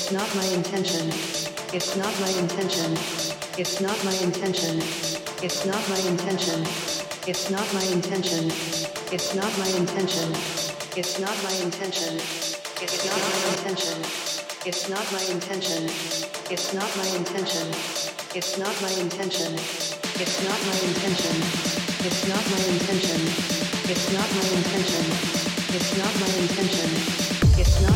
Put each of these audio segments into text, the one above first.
It's not my intention. It's not my intention. It's not my intention. It's not my intention. It's not my intention. It's not my intention. It's not my intention. It's not my intention. It's not my intention. It's not my intention. It's not my intention. It's not my intention. It's not my intention. It's not my intention. It's not my intention. It's not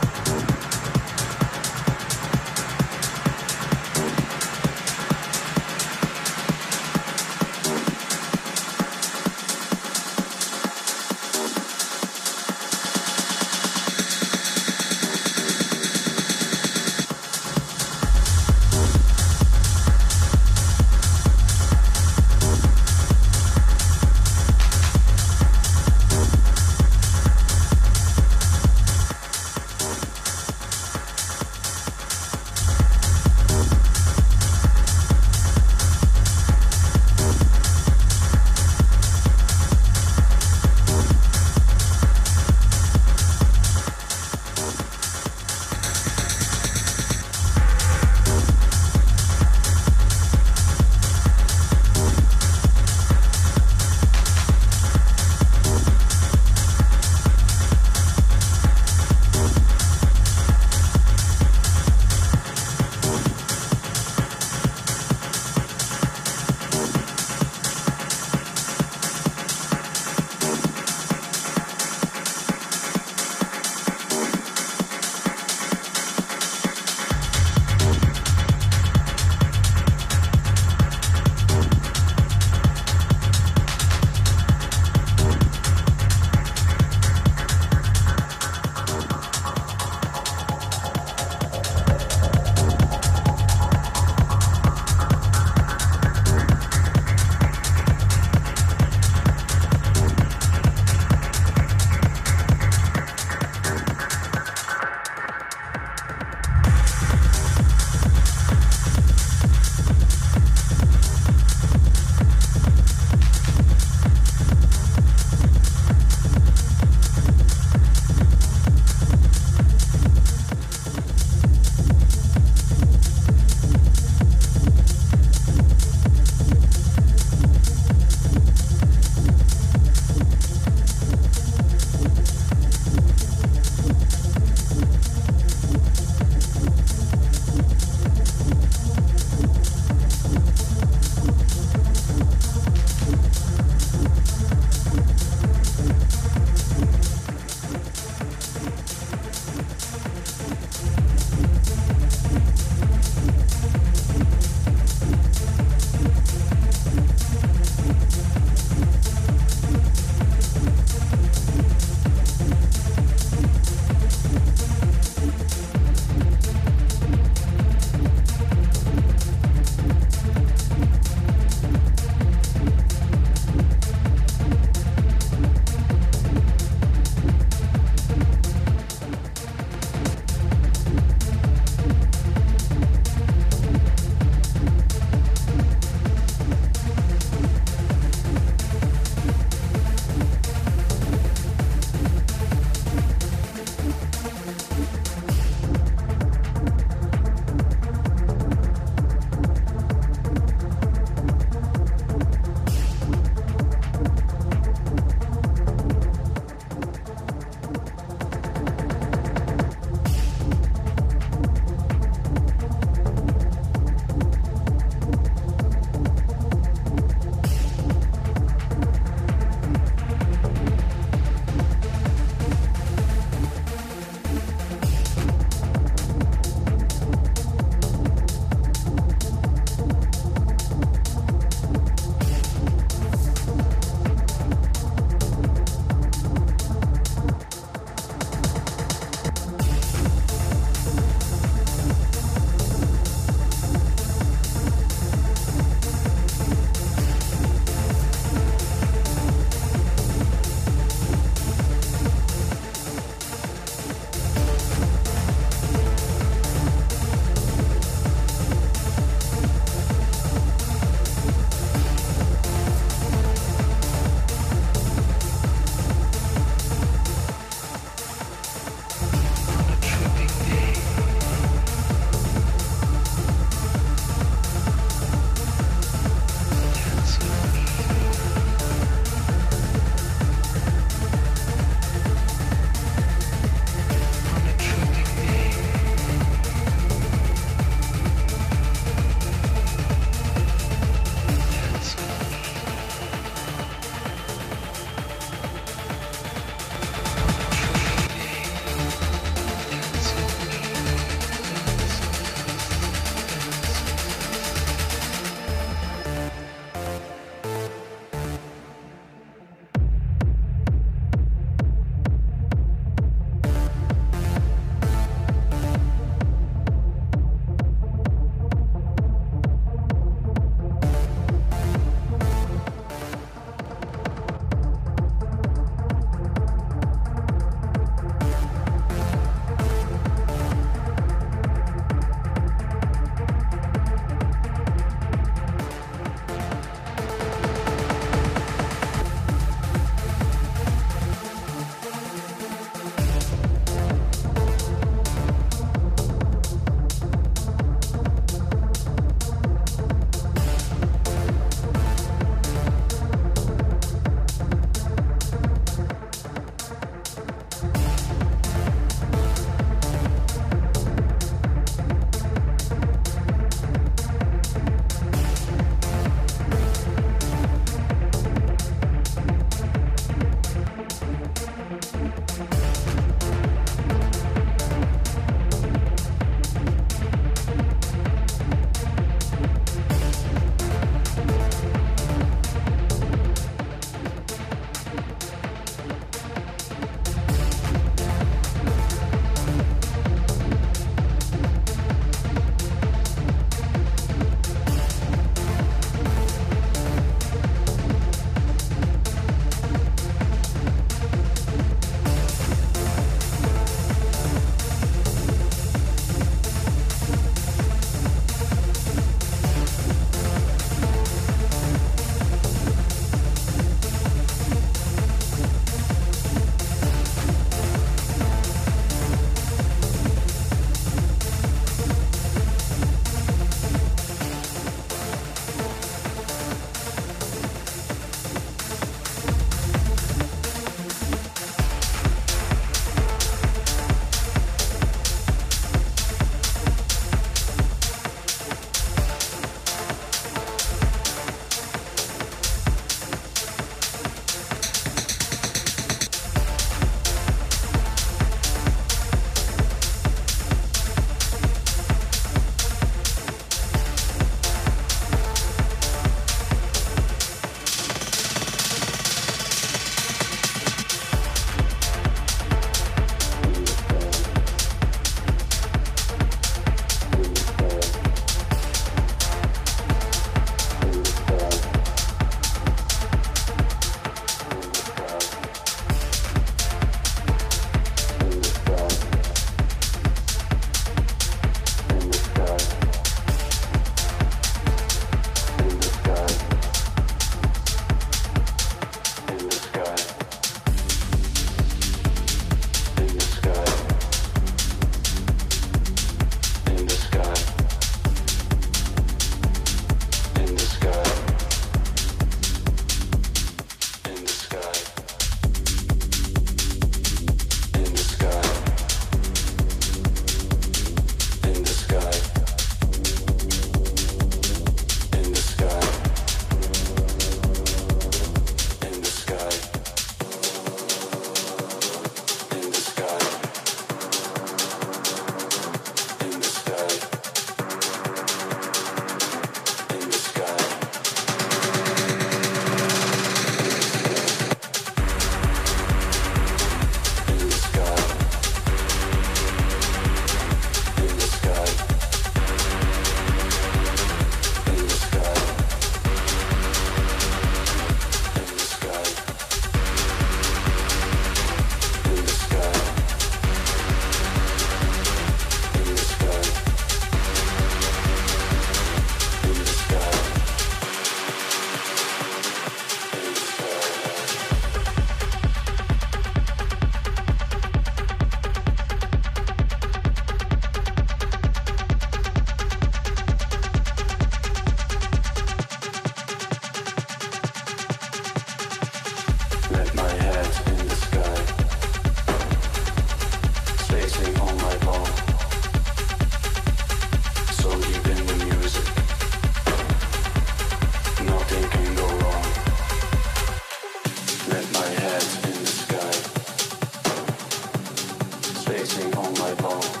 Oh.